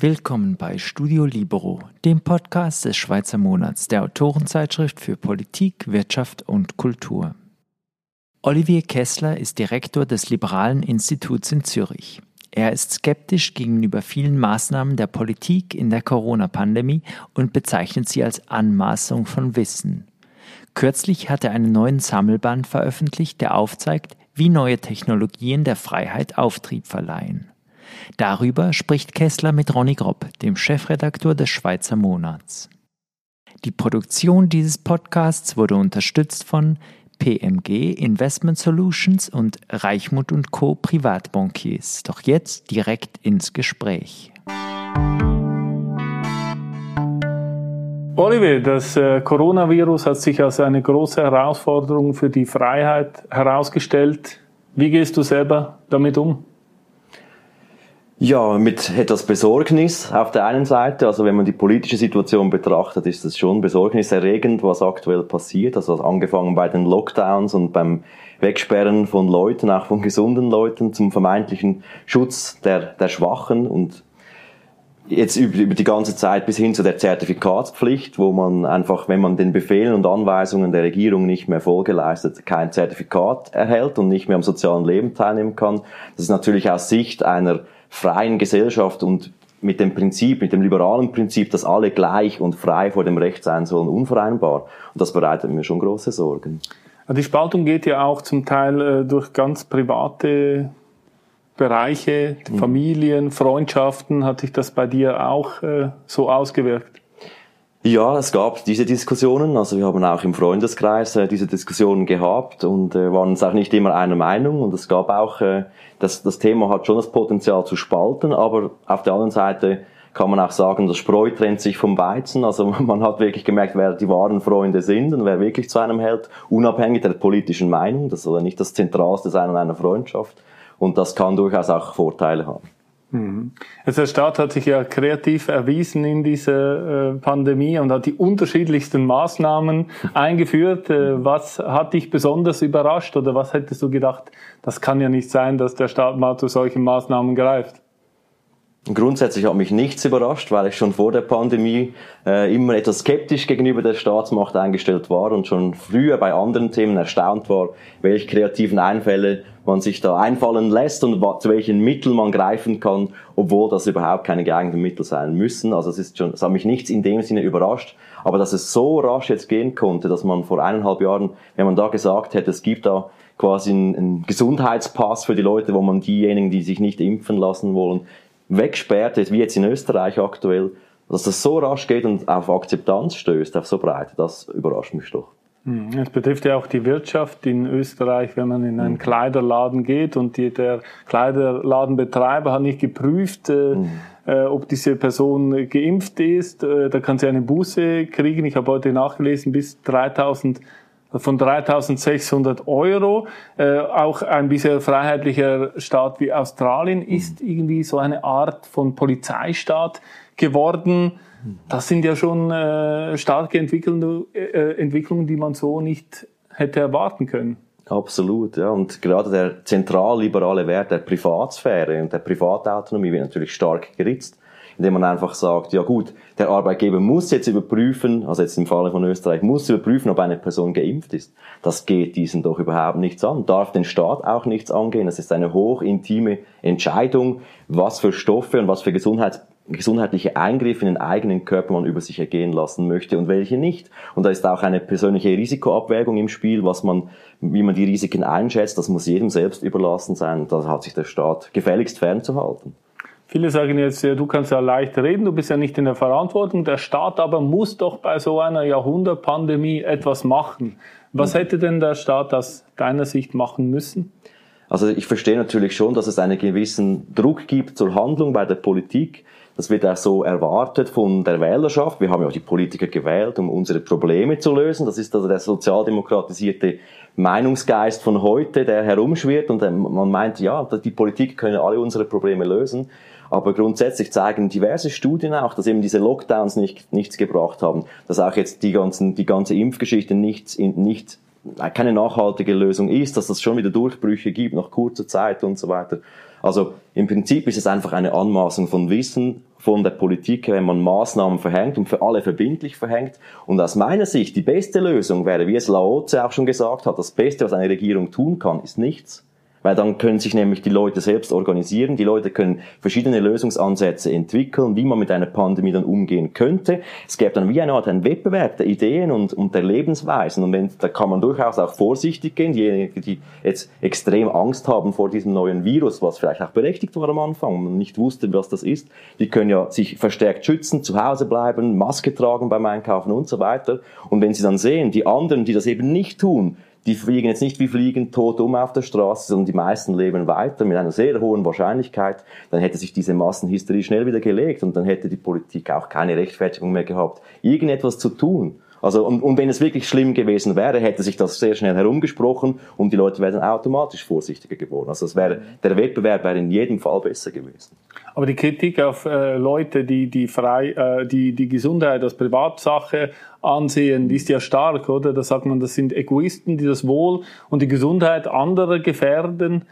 Willkommen bei Studio Libero, dem Podcast des Schweizer Monats der Autorenzeitschrift für Politik, Wirtschaft und Kultur. Olivier Kessler ist Direktor des Liberalen Instituts in Zürich. Er ist skeptisch gegenüber vielen Maßnahmen der Politik in der Corona-Pandemie und bezeichnet sie als Anmaßung von Wissen. Kürzlich hat er einen neuen Sammelband veröffentlicht, der aufzeigt, wie neue Technologien der Freiheit Auftrieb verleihen. Darüber spricht Kessler mit Ronny Gropp, dem Chefredakteur des Schweizer Monats. Die Produktion dieses Podcasts wurde unterstützt von PMG Investment Solutions und Reichmut und Co. Privatbankiers. Doch jetzt direkt ins Gespräch. Oliver, das äh, Coronavirus hat sich als eine große Herausforderung für die Freiheit herausgestellt. Wie gehst du selber damit um? Ja, mit etwas Besorgnis auf der einen Seite. Also wenn man die politische Situation betrachtet, ist es schon besorgniserregend, was aktuell passiert. Also angefangen bei den Lockdowns und beim Wegsperren von Leuten, auch von gesunden Leuten, zum vermeintlichen Schutz der, der Schwachen und jetzt über, die ganze Zeit bis hin zu der Zertifikatspflicht, wo man einfach, wenn man den Befehlen und Anweisungen der Regierung nicht mehr Folge leistet, kein Zertifikat erhält und nicht mehr am sozialen Leben teilnehmen kann. Das ist natürlich aus Sicht einer freien Gesellschaft und mit dem Prinzip, mit dem liberalen Prinzip, dass alle gleich und frei vor dem Recht sein sollen, unvereinbar. Und das bereitet mir schon große Sorgen. Die Spaltung geht ja auch zum Teil äh, durch ganz private Bereiche, mhm. Familien, Freundschaften. Hat sich das bei dir auch äh, so ausgewirkt? Ja, es gab diese Diskussionen. Also wir haben auch im Freundeskreis äh, diese Diskussionen gehabt und äh, waren uns auch nicht immer einer Meinung. Und es gab auch, äh, das, das Thema hat schon das Potenzial zu spalten, aber auf der anderen Seite kann man auch sagen, das Spreu trennt sich vom Weizen. Also man hat wirklich gemerkt, wer die wahren Freunde sind und wer wirklich zu einem hält, unabhängig der politischen Meinung. Das soll nicht das Zentralste sein an einer Freundschaft. Und das kann durchaus auch Vorteile haben. Mhm. Also der Staat hat sich ja kreativ erwiesen in dieser äh, Pandemie und hat die unterschiedlichsten Maßnahmen eingeführt. Äh, was hat dich besonders überrascht oder was hättest du gedacht, das kann ja nicht sein, dass der Staat mal zu solchen Maßnahmen greift? Grundsätzlich hat mich nichts überrascht, weil ich schon vor der Pandemie äh, immer etwas skeptisch gegenüber der Staatsmacht eingestellt war und schon früher bei anderen Themen erstaunt war, welche kreativen Einfälle man sich da einfallen lässt und zu welchen Mitteln man greifen kann, obwohl das überhaupt keine geeigneten Mittel sein müssen. Also es ist schon, es hat mich nichts in dem Sinne überrascht, aber dass es so rasch jetzt gehen konnte, dass man vor eineinhalb Jahren, wenn man da gesagt hätte, es gibt da quasi einen, Gesundheitspass für die Leute, wo man diejenigen, die sich nicht impfen lassen wollen, wegsperrt, wie jetzt in Österreich aktuell, dass das so rasch geht und auf Akzeptanz stößt, auf so Breite, das überrascht mich doch. Hm, es betrifft ja auch die Wirtschaft in Österreich, wenn man in einen mhm. Kleiderladen geht und die, der Kleiderladenbetreiber hat nicht geprüft, äh, mhm. äh, ob diese Person geimpft ist. Äh, da kann sie eine Buße kriegen. Ich habe heute nachgelesen, bis 3000 von 3600 Euro. Äh, auch ein bisher freiheitlicher Staat wie Australien ist irgendwie so eine Art von Polizeistaat geworden. Das sind ja schon äh, starke Entwicklungen, äh, Entwicklungen, die man so nicht hätte erwarten können. Absolut, ja. Und gerade der zentralliberale Wert der Privatsphäre und der Privatautonomie wird natürlich stark geritzt indem man einfach sagt, ja gut, der Arbeitgeber muss jetzt überprüfen, also jetzt im Falle von Österreich, muss überprüfen, ob eine Person geimpft ist. Das geht diesen doch überhaupt nichts an, darf den Staat auch nichts angehen. Das ist eine hochintime Entscheidung, was für Stoffe und was für Gesundheits gesundheitliche Eingriffe in den eigenen Körper man über sich ergehen lassen möchte und welche nicht. Und da ist auch eine persönliche Risikoabwägung im Spiel, was man, wie man die Risiken einschätzt, das muss jedem selbst überlassen sein. Da hat sich der Staat gefälligst fernzuhalten. Viele sagen jetzt, du kannst ja leicht reden, du bist ja nicht in der Verantwortung. Der Staat aber muss doch bei so einer Jahrhundertpandemie etwas machen. Was hätte denn der Staat aus deiner Sicht machen müssen? Also ich verstehe natürlich schon, dass es einen gewissen Druck gibt zur Handlung bei der Politik. Das wird auch so erwartet von der Wählerschaft. Wir haben ja auch die Politiker gewählt, um unsere Probleme zu lösen. Das ist also der sozialdemokratisierte Meinungsgeist von heute, der herumschwirrt und man meint, ja, die Politik könne alle unsere Probleme lösen. Aber grundsätzlich zeigen diverse Studien auch, dass eben diese Lockdowns nicht, nichts gebracht haben, dass auch jetzt die ganzen, die ganze Impfgeschichte nichts, nicht keine nachhaltige Lösung ist, dass es schon wieder Durchbrüche gibt nach kurzer Zeit und so weiter. Also im Prinzip ist es einfach eine Anmaßung von Wissen von der Politik, wenn man Maßnahmen verhängt und für alle verbindlich verhängt. Und aus meiner Sicht die beste Lösung wäre, wie es Laoze auch schon gesagt hat, das Beste, was eine Regierung tun kann, ist nichts. Weil dann können sich nämlich die Leute selbst organisieren, die Leute können verschiedene Lösungsansätze entwickeln, wie man mit einer Pandemie dann umgehen könnte. Es gäbe dann wie eine Art einen Wettbewerb der Ideen und, und der Lebensweisen. Und wenn, da kann man durchaus auch vorsichtig gehen. Diejenigen, die jetzt extrem Angst haben vor diesem neuen Virus, was vielleicht auch berechtigt war am Anfang und nicht wussten, was das ist, die können ja sich verstärkt schützen, zu Hause bleiben, Maske tragen beim Einkaufen und so weiter. Und wenn sie dann sehen, die anderen, die das eben nicht tun, die fliegen jetzt nicht wie Fliegen tot um auf der Straße, sondern die meisten leben weiter mit einer sehr hohen Wahrscheinlichkeit, dann hätte sich diese Massenhysterie schnell wieder gelegt und dann hätte die Politik auch keine Rechtfertigung mehr gehabt, irgendetwas zu tun. Also, und, und wenn es wirklich schlimm gewesen wäre, hätte sich das sehr schnell herumgesprochen und die Leute wären automatisch vorsichtiger geworden. Also es wäre, der Wettbewerb wäre in jedem Fall besser gewesen. Aber die Kritik auf äh, Leute, die die, frei, äh, die die Gesundheit als Privatsache ansehen, ist ja stark, oder? Da sagt man, das sind Egoisten, die das Wohl und die Gesundheit anderer gefährden.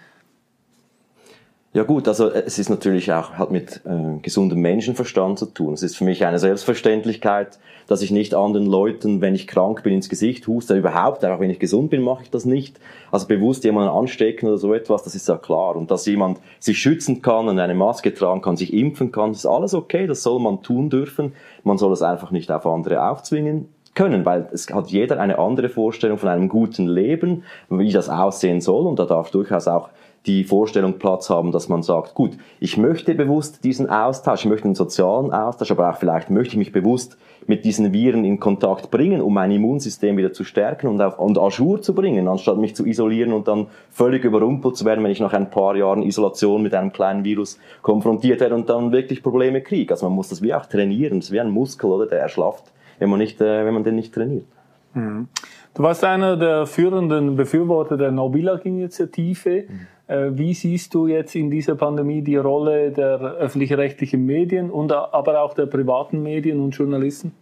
Ja gut, also äh, es ist natürlich auch halt mit äh, gesundem Menschenverstand zu tun. Es ist für mich eine Selbstverständlichkeit, dass ich nicht anderen Leuten, wenn ich krank bin, ins Gesicht huste. Überhaupt, auch wenn ich gesund bin, mache ich das nicht. Also bewusst jemanden anstecken oder so etwas, das ist ja klar. Und dass jemand sich schützen kann und eine Maske tragen kann, sich impfen kann, ist alles okay, das soll man tun dürfen. Man soll es einfach nicht auf andere aufzwingen können, weil es hat jeder eine andere Vorstellung von einem guten Leben, wie das aussehen soll und da darf durchaus auch die Vorstellung Platz haben, dass man sagt, gut, ich möchte bewusst diesen Austausch, ich möchte einen sozialen Austausch, aber auch vielleicht möchte ich mich bewusst mit diesen Viren in Kontakt bringen, um mein Immunsystem wieder zu stärken und auf und Ajour zu bringen, anstatt mich zu isolieren und dann völlig überrumpelt zu werden, wenn ich nach ein paar Jahren Isolation mit einem kleinen Virus konfrontiert werde und dann wirklich Probleme kriege. Also man muss das wie auch trainieren, das ist wie ein Muskel, oder, der erschlafft, wenn man nicht, äh, wenn man den nicht trainiert. Mhm. Du warst einer der führenden Befürworter der No initiative Mhm. Äh, wie siehst du jetzt in dieser Pandemie die Rolle der öffentlich-rechtlichen Medien und aber auch der privaten Medien und Journalisten?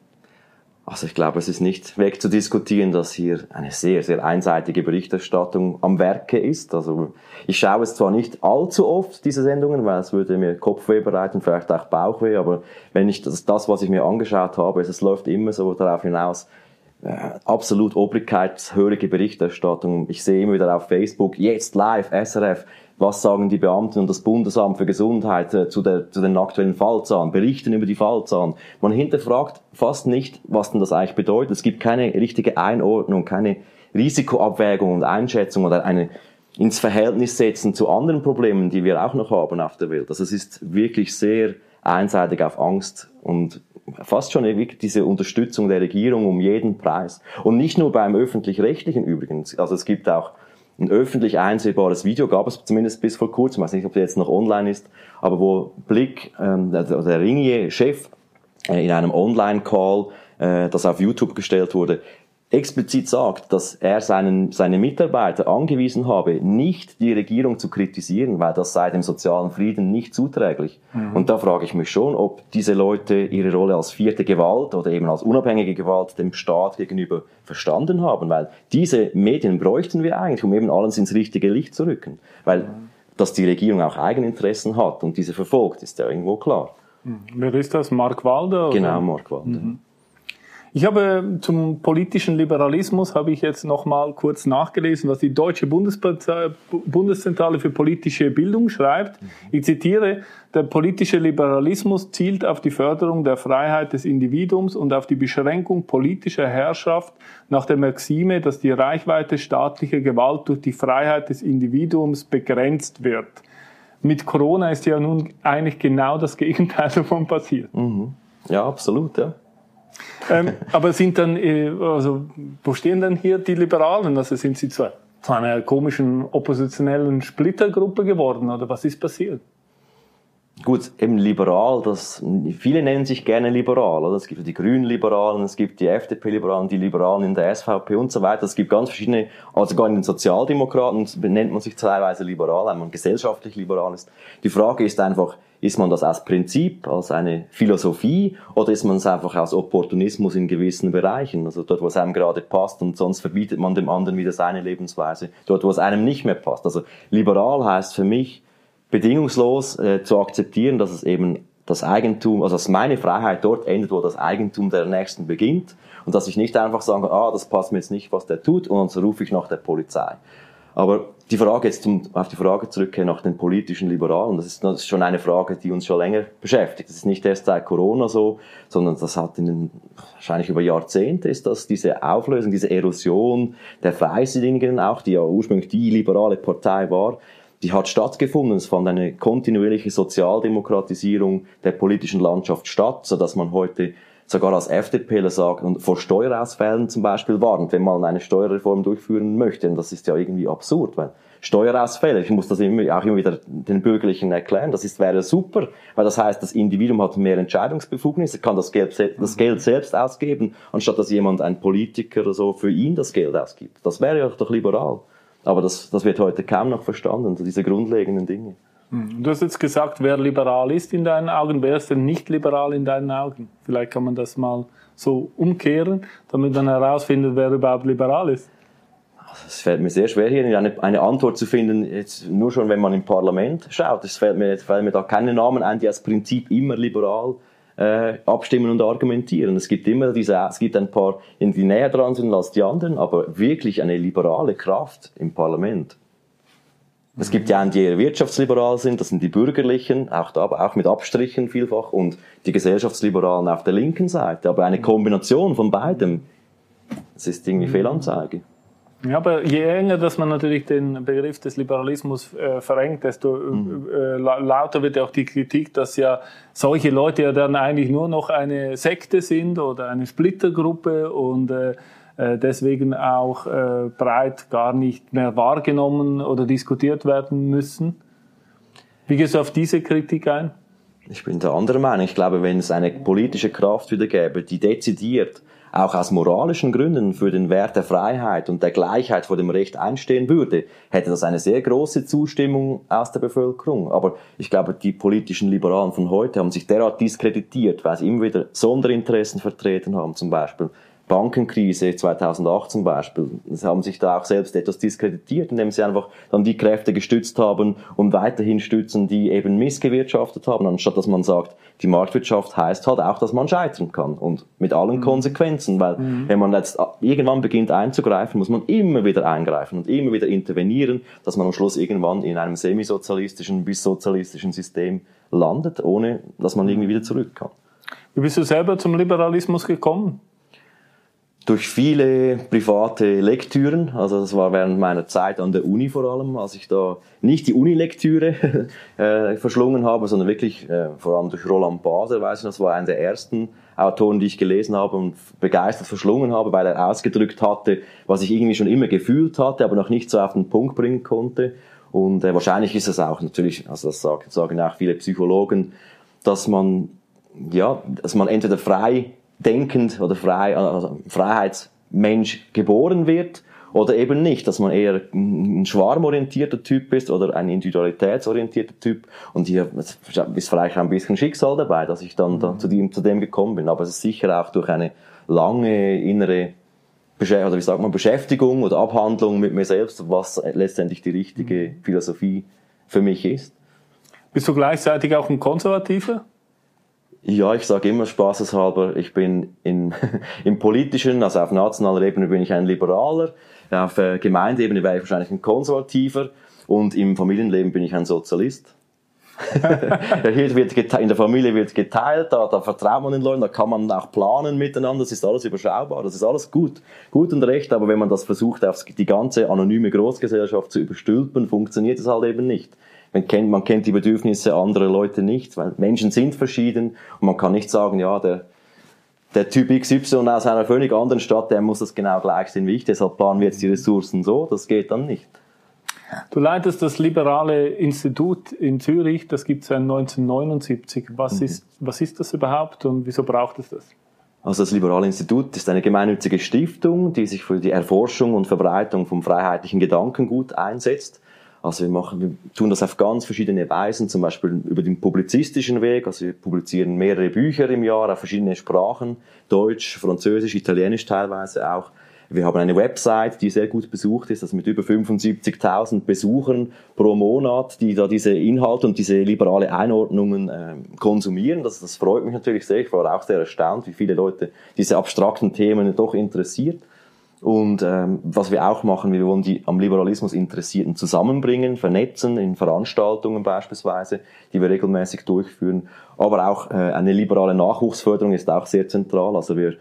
Also ich glaube, es ist nicht wegzudiskutieren, dass hier eine sehr, sehr einseitige Berichterstattung am Werke ist. Also ich schaue es zwar nicht allzu oft, diese Sendungen, weil es würde mir Kopfweh bereiten, vielleicht auch Bauchweh, aber wenn ich das, das was ich mir angeschaut habe, es läuft immer so darauf hinaus, absolut obrigkeitshörige Berichterstattung. Ich sehe immer wieder auf Facebook, jetzt live, SRF, was sagen die Beamten und das Bundesamt für Gesundheit äh, zu, der, zu den aktuellen Fallzahlen, berichten über die Fallzahlen. Man hinterfragt fast nicht, was denn das eigentlich bedeutet. Es gibt keine richtige Einordnung, keine Risikoabwägung und Einschätzung oder eine ins Verhältnis setzen zu anderen Problemen, die wir auch noch haben auf der Welt. Also es ist wirklich sehr einseitig auf Angst und fast schon wirklich diese Unterstützung der Regierung um jeden Preis. Und nicht nur beim öffentlich-rechtlichen übrigens. Also es gibt auch ein öffentlich einsehbares Video, gab es zumindest bis vor kurzem, ich weiß nicht, ob der jetzt noch online ist, aber wo Blick, ähm, der, der Ringier-Chef, äh, in einem Online-Call, äh, das auf YouTube gestellt wurde, explizit sagt, dass er seinen, seine Mitarbeiter angewiesen habe, nicht die Regierung zu kritisieren, weil das sei dem sozialen Frieden nicht zuträglich. Mhm. Und da frage ich mich schon, ob diese Leute ihre Rolle als vierte Gewalt oder eben als unabhängige Gewalt dem Staat gegenüber verstanden haben, weil diese Medien bräuchten wir eigentlich, um eben alles ins richtige Licht zu rücken. Weil, mhm. dass die Regierung auch Eigeninteressen hat und diese verfolgt, ist ja irgendwo klar. Mhm. Wer ist das? Mark Walder? Oder? Genau, Mark Walder. Ich habe zum politischen Liberalismus habe ich jetzt noch mal kurz nachgelesen, was die Deutsche Bundeszentrale für politische Bildung schreibt. Ich zitiere: Der politische Liberalismus zielt auf die Förderung der Freiheit des Individuums und auf die Beschränkung politischer Herrschaft nach der Maxime, dass die Reichweite staatlicher Gewalt durch die Freiheit des Individuums begrenzt wird. Mit Corona ist ja nun eigentlich genau das Gegenteil davon passiert. Mhm. Ja, absolut, ja ähm, aber sind dann, äh, also, wo stehen denn hier die Liberalen? Also sind sie zu, zu einer komischen oppositionellen Splittergruppe geworden oder was ist passiert? Gut, eben liberal, das, viele nennen sich gerne liberal, oder? Es gibt die grünen Liberalen, es gibt die FDP-Liberalen, die Liberalen in der SVP und so weiter. Es gibt ganz verschiedene, also sogar in den Sozialdemokraten nennt man sich teilweise liberal, wenn man gesellschaftlich liberal ist. Die Frage ist einfach, ist man das als Prinzip, als eine Philosophie, oder ist man es einfach aus Opportunismus in gewissen Bereichen? Also dort, wo es einem gerade passt und sonst verbietet man dem anderen wieder seine Lebensweise. Dort, wo es einem nicht mehr passt. Also liberal heißt für mich, bedingungslos äh, zu akzeptieren, dass es eben das Eigentum, also dass meine Freiheit dort endet, wo das Eigentum der Nächsten beginnt und dass ich nicht einfach sage, ah, das passt mir jetzt nicht, was der tut und dann rufe ich nach der Polizei. Aber die Frage jetzt zum, auf die Frage zurückkehren nach den politischen Liberalen, das ist, das ist schon eine Frage, die uns schon länger beschäftigt. Das ist nicht erst seit Corona so, sondern das hat in den, wahrscheinlich über Jahrzehnte ist das diese Auflösung, diese Erosion der Freisinnigen auch, die ja ursprünglich die liberale Partei war, die hat stattgefunden. Es fand eine kontinuierliche Sozialdemokratisierung der politischen Landschaft statt, so dass man heute sogar als FDPler sagt und vor Steuerausfällen zum Beispiel warnt, wenn man eine Steuerreform durchführen möchte. Und das ist ja irgendwie absurd, weil Steuerausfälle, ich muss das immer, auch immer wieder den Bürgerlichen erklären, das ist, wäre super, weil das heißt, das Individuum hat mehr Entscheidungsbefugnis, er kann das Geld, das Geld selbst ausgeben, anstatt dass jemand, ein Politiker oder so, für ihn das Geld ausgibt. Das wäre ja doch liberal. Aber das, das wird heute kaum noch verstanden, diese grundlegenden Dinge. Hm. Du hast jetzt gesagt, wer liberal ist in deinen Augen, wer ist denn nicht liberal in deinen Augen? Vielleicht kann man das mal so umkehren, damit man herausfindet, wer überhaupt liberal ist. Es fällt mir sehr schwer, hier eine, eine, Antwort zu finden, jetzt nur schon, wenn man im Parlament schaut. Es fällt mir, fällt mir da keine Namen ein, die als Prinzip immer liberal äh, abstimmen und argumentieren. Es gibt immer diese, es gibt ein paar, die näher dran sind als die anderen, aber wirklich eine liberale Kraft im Parlament. Es gibt ja einen, die eher wirtschaftsliberal sind, das sind die Bürgerlichen, auch, da, aber auch mit Abstrichen vielfach, und die Gesellschaftsliberalen auf der linken Seite. Aber eine Kombination von beidem, das ist irgendwie Fehlanzeige. Ja, aber je enger, dass man natürlich den Begriff des Liberalismus äh, verengt, desto mhm. äh, lauter wird ja auch die Kritik, dass ja solche Leute ja dann eigentlich nur noch eine Sekte sind oder eine Splittergruppe und äh, äh deswegen auch äh, breit gar nicht mehr wahrgenommen oder diskutiert werden müssen. Wie gehst du auf diese Kritik ein? Ich bin der anderen Meinung. Ich glaube, wenn es eine politische Kraft wieder gäbe, die dezidiert auch aus moralischen Gründen für den Wert der Freiheit und der Gleichheit vor dem Recht einstehen würde, hätte das eine sehr große Zustimmung aus der Bevölkerung. Aber ich glaube, die politischen Liberalen von heute haben sich derart diskreditiert, weil sie immer wieder Sonderinteressen vertreten haben, zum Beispiel Bankenkrise 2008 zum Beispiel, sie haben sich da auch selbst etwas diskreditiert, indem sie einfach dann die Kräfte gestützt haben und weiterhin stützen, die eben missgewirtschaftet haben, anstatt dass man sagt, die Marktwirtschaft heißt halt auch, dass man scheitern kann und mit allen mhm. Konsequenzen, weil mhm. wenn man jetzt irgendwann beginnt einzugreifen, muss man immer wieder eingreifen und immer wieder intervenieren, dass man am Schluss irgendwann in einem semisozialistischen bis sozialistischen System landet, ohne dass man irgendwie wieder zurück kann. Wie bist du selber zum Liberalismus gekommen? Durch viele private Lektüren, also das war während meiner Zeit an der Uni vor allem, als ich da nicht die Unilektüre äh, verschlungen habe, sondern wirklich äh, vor allem durch Roland Baser, weiß ich, das war einer der ersten Autoren, die ich gelesen habe und begeistert verschlungen habe, weil er ausgedrückt hatte, was ich irgendwie schon immer gefühlt hatte, aber noch nicht so auf den Punkt bringen konnte. Und äh, wahrscheinlich ist es auch natürlich, also das sagen, auch viele Psychologen, dass man ja, dass man entweder frei denkend oder frei, also Freiheitsmensch geboren wird oder eben nicht, dass man eher ein schwarmorientierter Typ ist oder ein individualitätsorientierter Typ. Und hier ist vielleicht ein bisschen Schicksal dabei, dass ich dann, dann zu, dem, zu dem gekommen bin. Aber es ist sicher auch durch eine lange innere oder wie sagt man, Beschäftigung oder Abhandlung mit mir selbst, was letztendlich die richtige mhm. Philosophie für mich ist. Bist du gleichzeitig auch ein Konservativer? Ja, ich sage immer spaßeshalber, ich bin in, im politischen, also auf nationaler Ebene bin ich ein Liberaler, auf äh, Gemeindeebene wäre ich wahrscheinlich ein Konservativer und im Familienleben bin ich ein Sozialist. Hier wird in der Familie wird geteilt, da, da vertraut man den Leuten, da kann man auch planen miteinander, das ist alles überschaubar, das ist alles gut, gut und recht, aber wenn man das versucht, auf die ganze anonyme Großgesellschaft zu überstülpen, funktioniert es halt eben nicht. Man kennt, man kennt die Bedürfnisse anderer Leute nicht, weil Menschen sind verschieden und man kann nicht sagen, ja, der, der Typ XY aus einer völlig anderen Stadt, der muss das genau gleich sehen wie ich, deshalb planen wir jetzt die Ressourcen so, das geht dann nicht. Du leitest das Liberale Institut in Zürich, das gibt es seit 1979. Was, mhm. ist, was ist das überhaupt und wieso braucht es das? Also das Liberale Institut ist eine gemeinnützige Stiftung, die sich für die Erforschung und Verbreitung vom freiheitlichen Gedankengut einsetzt. Also wir machen, wir tun das auf ganz verschiedene Weisen, zum Beispiel über den publizistischen Weg. Also wir publizieren mehrere Bücher im Jahr auf verschiedene Sprachen, Deutsch, Französisch, Italienisch teilweise auch. Wir haben eine Website, die sehr gut besucht ist, also mit über 75.000 Besuchern pro Monat, die da diese Inhalte und diese liberale Einordnungen äh, konsumieren. Das, das freut mich natürlich sehr. Ich war auch sehr erstaunt, wie viele Leute diese abstrakten Themen doch interessiert. Und ähm, was wir auch machen, wir wollen die am Liberalismus Interessierten zusammenbringen, vernetzen in Veranstaltungen beispielsweise, die wir regelmäßig durchführen. Aber auch äh, eine liberale Nachwuchsförderung ist auch sehr zentral. Also wir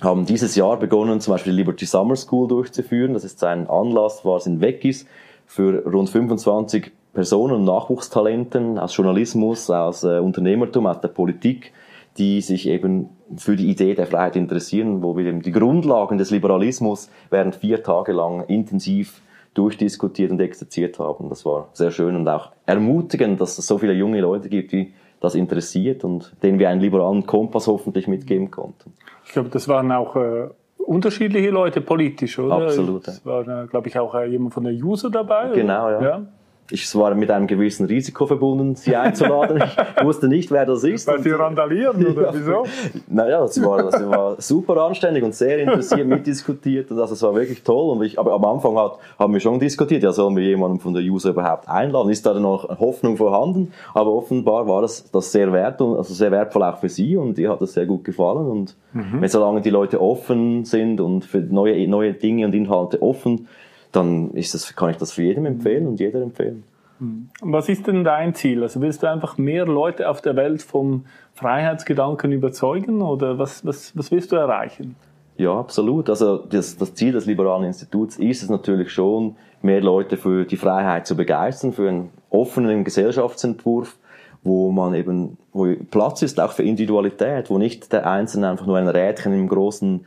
haben dieses Jahr begonnen, zum Beispiel die Liberty Summer School durchzuführen. Das ist ein Anlass, was in Weggis für rund 25 Personen und Nachwuchstalenten aus Journalismus, aus äh, Unternehmertum, aus der Politik, die sich eben für die Idee der Freiheit interessieren, wo wir eben die Grundlagen des Liberalismus während vier Tage lang intensiv durchdiskutiert und exerziert haben. Das war sehr schön und auch ermutigend, dass es so viele junge Leute gibt, die das interessiert und denen wir einen liberalen Kompass hoffentlich mitgeben konnten. Ich glaube, das waren auch äh, unterschiedliche Leute politisch, oder? Absolut. Es war, äh, glaube ich, auch äh, jemand von der User dabei. Genau, ja. ja ich war mit einem gewissen Risiko verbunden, sie einzuladen. Ich wusste nicht, wer das ist. Weil sie randalieren, oder ja, wieso? Naja, sie war, sie war super anständig und sehr interessiert, mitdiskutiert. Und also, es war wirklich toll. Und ich, aber am Anfang hat, haben wir schon diskutiert, ja, sollen wir jemanden von der User überhaupt einladen? Ist da noch Hoffnung vorhanden? Aber offenbar war das, das sehr wert und, also sehr wertvoll auch für sie und ihr hat das sehr gut gefallen. Und mhm. wenn solange die Leute offen sind und für neue, neue Dinge und Inhalte offen, dann ist das, kann ich das für jedem empfehlen und jeder empfehlen. Hm. Was ist denn dein Ziel? Also willst du einfach mehr Leute auf der Welt vom Freiheitsgedanken überzeugen oder was, was, was willst du erreichen? Ja, absolut. Also das, das Ziel des Liberalen Instituts ist es natürlich schon, mehr Leute für die Freiheit zu begeistern, für einen offenen Gesellschaftsentwurf, wo man eben, wo Platz ist auch für Individualität, wo nicht der Einzelne einfach nur ein Rädchen im großen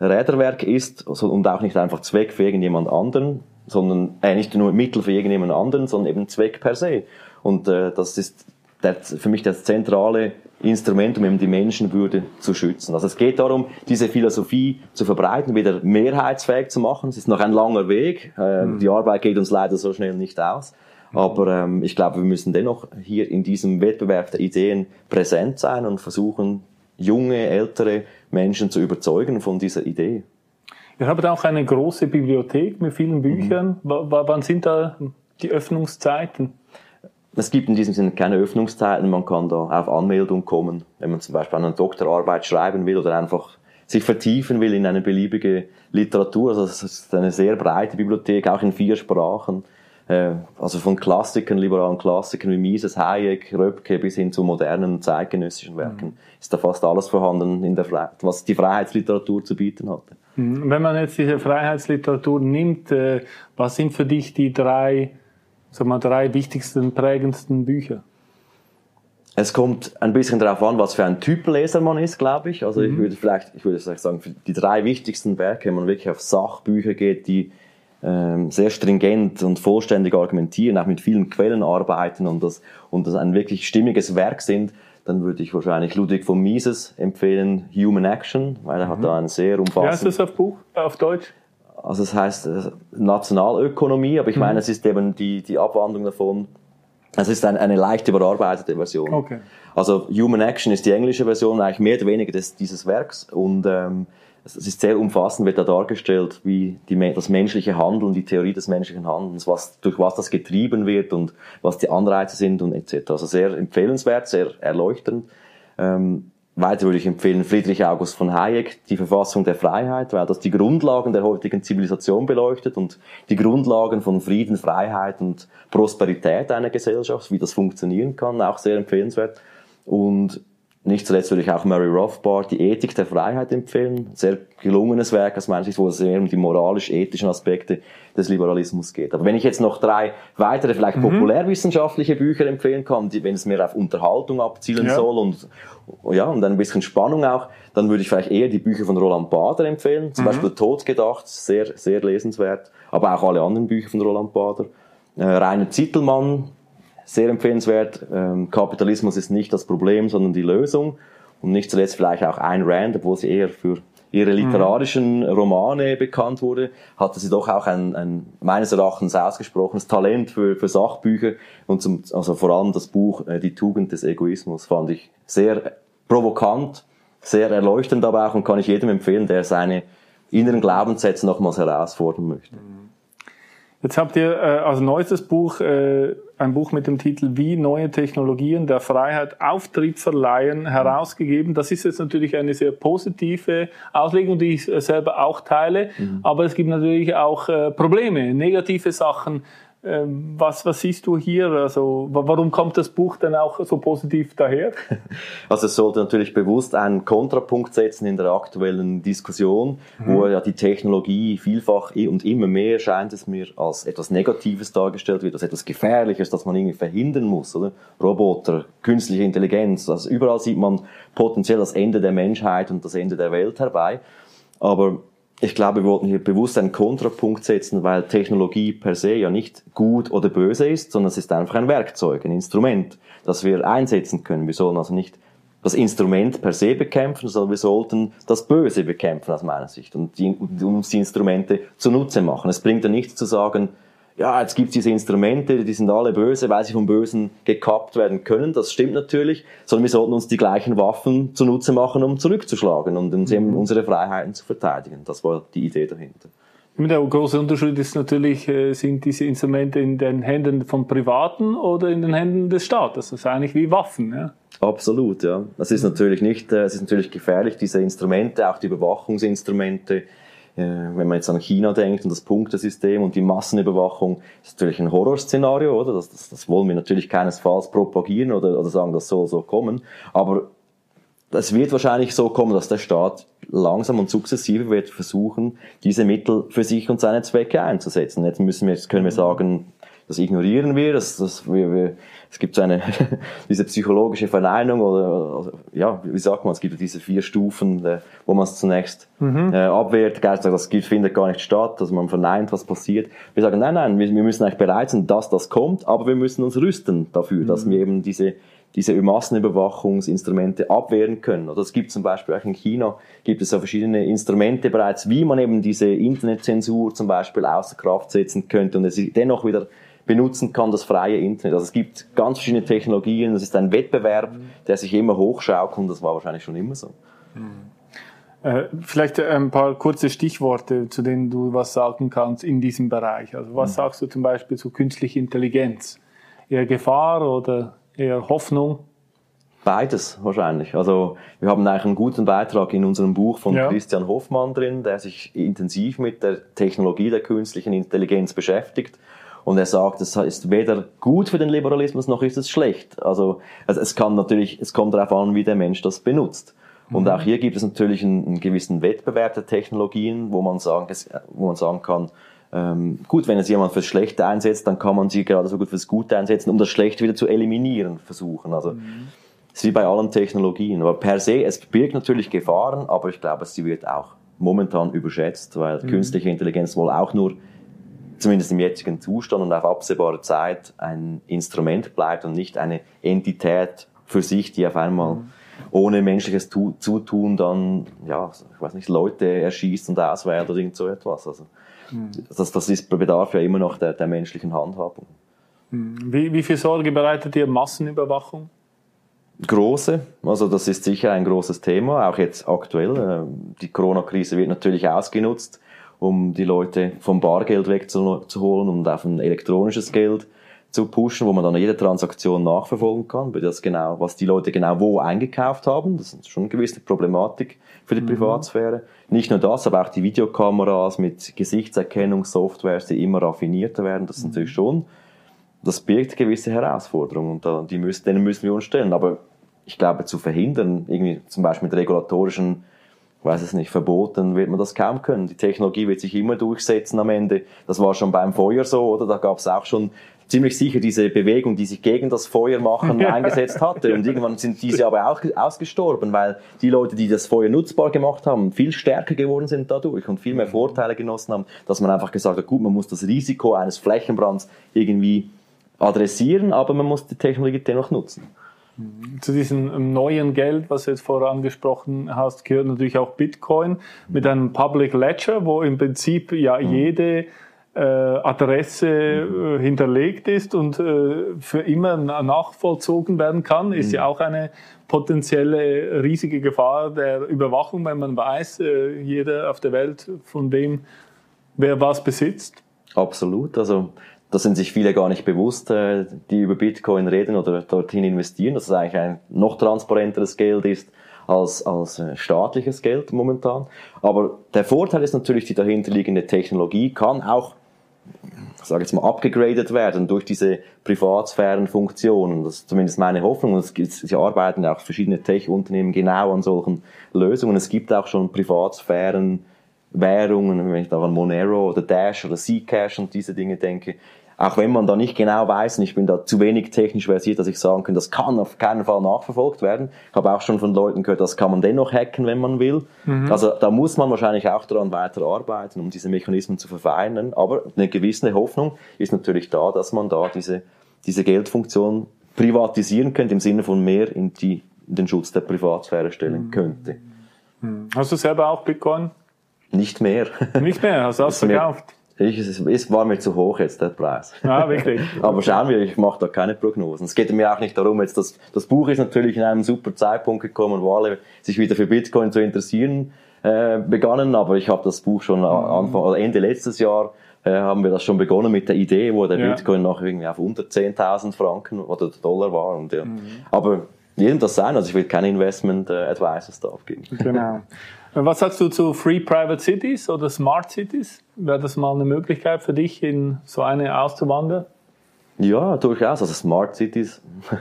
Räderwerk ist und auch nicht einfach Zweck für irgendjemand anderen, sondern äh, nicht nur Mittel für irgendjemand anderen, sondern eben Zweck per se. Und äh, das ist der, für mich das zentrale Instrument, um eben die Menschenwürde zu schützen. Also es geht darum, diese Philosophie zu verbreiten, wieder mehrheitsfähig zu machen. Es ist noch ein langer Weg. Äh, mhm. Die Arbeit geht uns leider so schnell nicht aus. Aber ähm, ich glaube, wir müssen dennoch hier in diesem Wettbewerb der Ideen präsent sein und versuchen, junge, ältere Menschen zu überzeugen von dieser Idee. Ihr habt auch eine große Bibliothek mit vielen Büchern. Mhm. wann sind da die Öffnungszeiten? Es gibt in diesem Sinne keine Öffnungszeiten. Man kann da auf Anmeldung kommen, wenn man zum Beispiel eine Doktorarbeit schreiben will oder einfach sich vertiefen will in eine beliebige Literatur. Also es ist eine sehr breite Bibliothek, auch in vier Sprachen. Äh, also von Klassikern, liberalen Klassikern wie Mises, Hayek, Röpke bis hin zu modernen zeitgenössischen Werken mhm. ist da fast alles vorhanden, in der was die Freiheitsliteratur zu bieten hatte. Mhm. Wenn man jetzt diese Freiheitsliteratur nimmt, äh, was sind für dich die drei, sag mal, drei wichtigsten, prägendsten Bücher? Es kommt ein bisschen darauf an, was für ein Typ Leser man ist, glaube ich. Also mhm. ich würde vielleicht, ich würde sagen, für die drei wichtigsten Werke, wenn man wirklich auf Sachbücher geht, die sehr stringent und vollständig argumentieren, auch mit vielen Quellen arbeiten und das, und das ein wirklich stimmiges Werk sind, dann würde ich wahrscheinlich Ludwig von Mises empfehlen, Human Action, weil er mhm. hat da ein sehr umfassendes... Wie heißt das auf Buch, auf Deutsch? Also es heißt äh, Nationalökonomie, aber ich mhm. meine, es ist eben die, die Abwandlung davon, es ist eine, eine leicht überarbeitete Version. Okay. Also Human Action ist die englische Version eigentlich mehr oder weniger des, dieses Werks und ähm, es ist sehr umfassend, wird da dargestellt, wie die, das menschliche Handeln, die Theorie des menschlichen Handelns, was, durch was das getrieben wird und was die Anreize sind und etc. Also sehr empfehlenswert, sehr erleuchtend. Ähm, weiter würde ich empfehlen Friedrich August von Hayek, die Verfassung der Freiheit, weil das die Grundlagen der heutigen Zivilisation beleuchtet und die Grundlagen von Frieden, Freiheit und Prosperität einer Gesellschaft, wie das funktionieren kann, auch sehr empfehlenswert. Und nicht zuletzt würde ich auch Murray Rothbard die Ethik der Freiheit empfehlen. Sehr gelungenes Werk aus meiner Sicht, wo es eher um die moralisch-ethischen Aspekte des Liberalismus geht. Aber wenn ich jetzt noch drei weitere, vielleicht mhm. populärwissenschaftliche Bücher empfehlen kann, die, wenn es mehr auf Unterhaltung abzielen ja. soll und, ja, und ein bisschen Spannung auch, dann würde ich vielleicht eher die Bücher von Roland Bader empfehlen. Zum mhm. Beispiel Tod gedacht, sehr, sehr lesenswert. Aber auch alle anderen Bücher von Roland Bader. Äh, Rainer Zittelmann, sehr empfehlenswert. Ähm, Kapitalismus ist nicht das Problem, sondern die Lösung. Und nicht zuletzt vielleicht auch Ayn Rand, obwohl sie eher für ihre literarischen Romane bekannt wurde, hatte sie doch auch ein, ein meines Erachtens ausgesprochenes Talent für, für Sachbücher und zum, also vor allem das Buch äh, Die Tugend des Egoismus fand ich sehr provokant, sehr erleuchtend aber auch und kann ich jedem empfehlen, der seine inneren Glaubenssätze nochmals herausfordern möchte. Jetzt habt ihr äh, als neuestes Buch äh, ein Buch mit dem Titel Wie neue Technologien der Freiheit Auftritt verleihen herausgegeben. Das ist jetzt natürlich eine sehr positive Auslegung, die ich selber auch teile. Mhm. Aber es gibt natürlich auch äh, Probleme, negative Sachen, was, was siehst du hier? Also, warum kommt das Buch dann auch so positiv daher? Also es sollte natürlich bewusst einen Kontrapunkt setzen in der aktuellen Diskussion, mhm. wo ja die Technologie vielfach und immer mehr scheint es mir als etwas Negatives dargestellt wird, als etwas Gefährliches, das man irgendwie verhindern muss, oder? Roboter, künstliche Intelligenz, also überall sieht man potenziell das Ende der Menschheit und das Ende der Welt herbei. Aber ich glaube, wir wollten hier bewusst einen Kontrapunkt setzen, weil Technologie per se ja nicht gut oder böse ist, sondern es ist einfach ein Werkzeug, ein Instrument, das wir einsetzen können. Wir sollen also nicht das Instrument per se bekämpfen, sondern wir sollten das Böse bekämpfen aus meiner Sicht und, die, uns die Instrumente zunutze machen. Es bringt ja nichts zu sagen, ja, jetzt gibt es diese Instrumente, die sind alle böse, weil sie vom Bösen gekappt werden können. Das stimmt natürlich, sondern wir sollten uns die gleichen Waffen zunutze machen, um zurückzuschlagen und eben mhm. unsere Freiheiten zu verteidigen. Das war die Idee dahinter. Der große Unterschied ist natürlich, äh, sind diese Instrumente in den Händen von Privaten oder in den Händen des Staates. Das ist eigentlich wie Waffen. Ja? Absolut, ja. Das ist natürlich nicht, äh, es ist natürlich gefährlich, diese Instrumente, auch die Überwachungsinstrumente, wenn man jetzt an China denkt und das Punktesystem und die Massenüberwachung, ist natürlich ein Horrorszenario, oder? Das, das, das wollen wir natürlich keinesfalls propagieren oder, oder sagen, das soll so kommen. Aber es wird wahrscheinlich so kommen, dass der Staat langsam und sukzessive wird versuchen, diese Mittel für sich und seine Zwecke einzusetzen. Jetzt müssen wir, jetzt können wir sagen, das ignorieren wir, das, das, wir, wir, es gibt so eine, diese psychologische Verneinung oder, oder, ja, wie sagt man, es gibt diese vier Stufen, äh, wo man es zunächst mhm. äh, abwehrt, das findet gar nicht statt, dass man verneint, was passiert. Wir sagen, nein, nein, wir, wir müssen eigentlich bereit sein, dass das kommt, aber wir müssen uns rüsten dafür, mhm. dass wir eben diese diese Massenüberwachungsinstrumente abwehren können. Oder es gibt zum Beispiel auch in China gibt es ja verschiedene Instrumente bereits, wie man eben diese Internetzensur zum Beispiel außer Kraft setzen könnte und es dennoch wieder benutzen kann, das freie Internet. Also es gibt ganz verschiedene Technologien, das ist ein Wettbewerb, der sich immer hochschaukelt und das war wahrscheinlich schon immer so. Äh, vielleicht ein paar kurze Stichworte, zu denen du was sagen kannst in diesem Bereich. Also was mhm. sagst du zum Beispiel zu künstlicher Intelligenz? Eher Gefahr oder eher Hoffnung? Beides wahrscheinlich. Also wir haben eigentlich einen guten Beitrag in unserem Buch von ja. Christian Hoffmann drin, der sich intensiv mit der Technologie der künstlichen Intelligenz beschäftigt und er sagt, es ist weder gut für den Liberalismus noch ist es schlecht. Also, also es kann natürlich, es kommt darauf an, wie der Mensch das benutzt. Und mhm. auch hier gibt es natürlich einen, einen, gewissen Wettbewerb der Technologien, wo man sagen, wo man sagen kann, ähm, gut, wenn es jemand fürs Schlechte einsetzt, dann kann man sie gerade so gut fürs Gute einsetzen, um das Schlechte wieder zu eliminieren versuchen. Also mhm. es ist wie bei allen Technologien. Aber per se, es birgt natürlich Gefahren, aber ich glaube, sie wird auch momentan überschätzt, weil mhm. künstliche Intelligenz wohl auch nur zumindest im jetzigen Zustand und auf absehbare Zeit ein Instrument bleibt und nicht eine Entität für sich, die auf einmal mhm. ohne menschliches Zutun dann, ja, ich weiß nicht, Leute erschießt und auswählt oder irgend so etwas. Also, mhm. das, das ist Bedarf ja immer noch der, der menschlichen Handhabung. Mhm. Wie, wie viel Sorge bereitet ihr Massenüberwachung? Große, also das ist sicher ein großes Thema, auch jetzt aktuell. Äh, die Corona-Krise wird natürlich ausgenutzt um die Leute vom Bargeld wegzuholen und auf ein elektronisches Geld zu pushen, wo man dann jede Transaktion nachverfolgen kann, weil das genau, was die Leute genau wo eingekauft haben. Das ist schon eine gewisse Problematik für die mhm. Privatsphäre. Nicht nur das, aber auch die Videokameras mit Gesichtserkennungssoftwares, die immer raffinierter werden. Das ist mhm. natürlich schon, das birgt gewisse Herausforderungen und da, die müssen, denen müssen wir uns stellen. Aber ich glaube, zu verhindern, irgendwie zum Beispiel mit regulatorischen weiß es nicht, verboten wird man das kaum können. Die Technologie wird sich immer durchsetzen am Ende. Das war schon beim Feuer so, oder? Da gab es auch schon ziemlich sicher diese Bewegung, die sich gegen das Feuer machen eingesetzt hatte. Und irgendwann sind diese aber auch ausgestorben, weil die Leute, die das Feuer nutzbar gemacht haben, viel stärker geworden sind dadurch und viel mehr Vorteile genossen haben, dass man einfach gesagt hat, gut, man muss das Risiko eines Flächenbrands irgendwie adressieren, aber man muss die Technologie dennoch nutzen. Zu diesem neuen Geld, was du jetzt vorher angesprochen hast, gehört natürlich auch Bitcoin mit einem Public Ledger, wo im Prinzip ja mhm. jede äh, Adresse äh, hinterlegt ist und äh, für immer nachvollzogen werden kann, ist mhm. ja auch eine potenzielle riesige Gefahr der Überwachung, wenn man weiß, äh, jeder auf der Welt von wem wer was besitzt. Absolut. Also da sind sich viele gar nicht bewusst, äh, die über Bitcoin reden oder dorthin investieren, dass es eigentlich ein noch transparenteres Geld ist als, als äh, staatliches Geld momentan. Aber der Vorteil ist natürlich, die dahinterliegende Technologie kann auch, sage jetzt mal, abgegradet werden durch diese Privatsphärenfunktionen. Das ist zumindest meine Hoffnung. Und es gibt, sie arbeiten auch verschiedene Tech-Unternehmen genau an solchen Lösungen. Es gibt auch schon Privatsphären Währungen, wenn ich da an Monero oder Dash oder Zcash und diese Dinge denke, auch wenn man da nicht genau weiß, und ich bin da zu wenig technisch versiert, dass ich sagen kann, das kann auf keinen Fall nachverfolgt werden. Ich habe auch schon von Leuten gehört, das kann man dennoch hacken, wenn man will. Mhm. Also da muss man wahrscheinlich auch daran weiter arbeiten, um diese Mechanismen zu verfeinern. Aber eine gewisse Hoffnung ist natürlich da, dass man da diese, diese Geldfunktion privatisieren könnte, im Sinne von mehr in, die, in den Schutz der Privatsphäre stellen mhm. könnte. Mhm. Hast du selber auch Bitcoin? Nicht mehr. Nicht mehr, hast du das verkauft? Ich, es war mir zu hoch jetzt, der Preis. Ah, wirklich. Aber schauen wir, ich mache da keine Prognosen. Es geht mir auch nicht darum, jetzt das, das Buch ist natürlich in einem super Zeitpunkt gekommen, wo alle sich wieder für Bitcoin zu interessieren äh, begannen, aber ich habe das Buch schon Anfang, oder Ende letztes Jahr äh, haben wir das schon begonnen mit der Idee, wo der ja. Bitcoin noch irgendwie auf unter 10.000 Franken oder Dollar war. Und, ja. Mhm. Aber jedem das sein, also ich will keine Investment äh, Advisors da abgeben. Genau. Was sagst du zu Free Private Cities oder Smart Cities? Wäre das mal eine Möglichkeit für dich, in so eine auszuwandern? Ja, durchaus. Also Smart Cities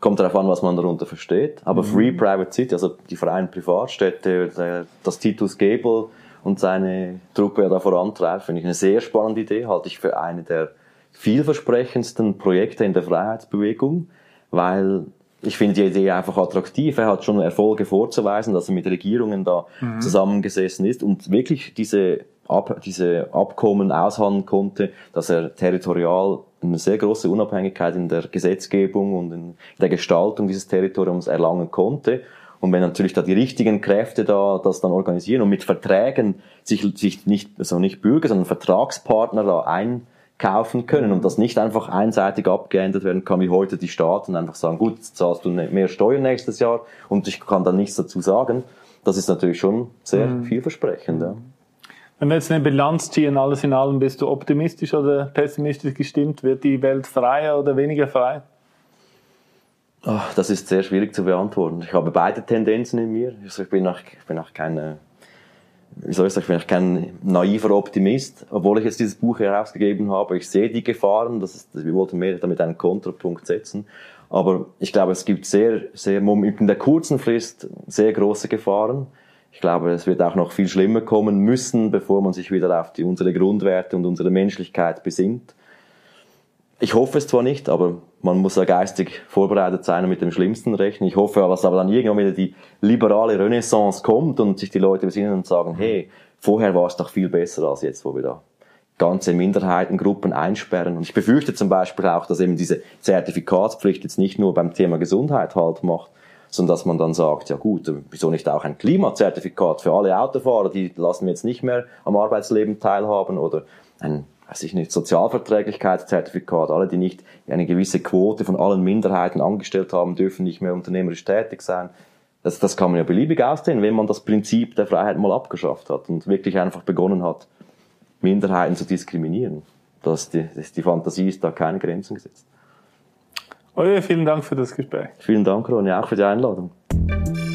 kommt darauf an, was man darunter versteht. Aber mhm. Free Private City, also die freien Privatstädte, das Titus Gebel und seine Truppe da vorantreibt, finde ich eine sehr spannende Idee. Halte ich für eine der vielversprechendsten Projekte in der Freiheitsbewegung, weil ich finde die Idee einfach attraktiv. Er hat schon Erfolge vorzuweisen, dass er mit Regierungen da mhm. zusammengesessen ist und wirklich diese, Ab diese Abkommen aushandeln konnte, dass er territorial eine sehr große Unabhängigkeit in der Gesetzgebung und in der Gestaltung dieses Territoriums erlangen konnte. Und wenn natürlich da die richtigen Kräfte da das dann organisieren und mit Verträgen sich, sich nicht, also nicht Bürger, sondern Vertragspartner da ein kaufen können und das nicht einfach einseitig abgeändert werden kann, wie heute die Staaten einfach sagen, gut, jetzt zahlst du ne-, mehr Steuern nächstes Jahr und ich kann dann nichts dazu sagen. Das ist natürlich schon sehr mhm. vielversprechend. Ja. Wenn wir jetzt eine Bilanz ziehen, alles in allem, bist du optimistisch oder pessimistisch gestimmt? Wird die Welt freier oder weniger frei? Ach, das ist sehr schwierig zu beantworten. Ich habe beide Tendenzen in mir. Also ich bin auch, ich bin auch keine wie soll ich sagen, ich bin kein naiver Optimist, obwohl ich jetzt dieses Buch herausgegeben habe. Ich sehe die Gefahren, das ist, wir wollten mehr damit einen Kontrapunkt setzen. Aber ich glaube, es gibt sehr, sehr, in der kurzen Frist sehr große Gefahren. Ich glaube, es wird auch noch viel schlimmer kommen müssen, bevor man sich wieder auf die, unsere Grundwerte und unsere Menschlichkeit besinnt. Ich hoffe es zwar nicht, aber man muss ja geistig vorbereitet sein und mit dem Schlimmsten rechnen. Ich hoffe, dass aber dann irgendwann wieder die liberale Renaissance kommt und sich die Leute besinnen und sagen, hey, vorher war es doch viel besser als jetzt, wo wir da ganze Minderheitengruppen einsperren. Und ich befürchte zum Beispiel auch, dass eben diese Zertifikatspflicht jetzt nicht nur beim Thema Gesundheit halt macht, sondern dass man dann sagt, ja gut, wieso nicht auch ein Klimazertifikat für alle Autofahrer, die lassen wir jetzt nicht mehr am Arbeitsleben teilhaben oder ein weiß ich nicht, Sozialverträglichkeitszertifikat. Alle, die nicht eine gewisse Quote von allen Minderheiten angestellt haben, dürfen nicht mehr unternehmerisch tätig sein. Das, das kann man ja beliebig ausdehnen, wenn man das Prinzip der Freiheit mal abgeschafft hat und wirklich einfach begonnen hat, Minderheiten zu diskriminieren. Das die, das die Fantasie ist da keine Grenzen gesetzt. Euer, vielen Dank für das Gespräch. Vielen Dank, Ronny, auch für die Einladung.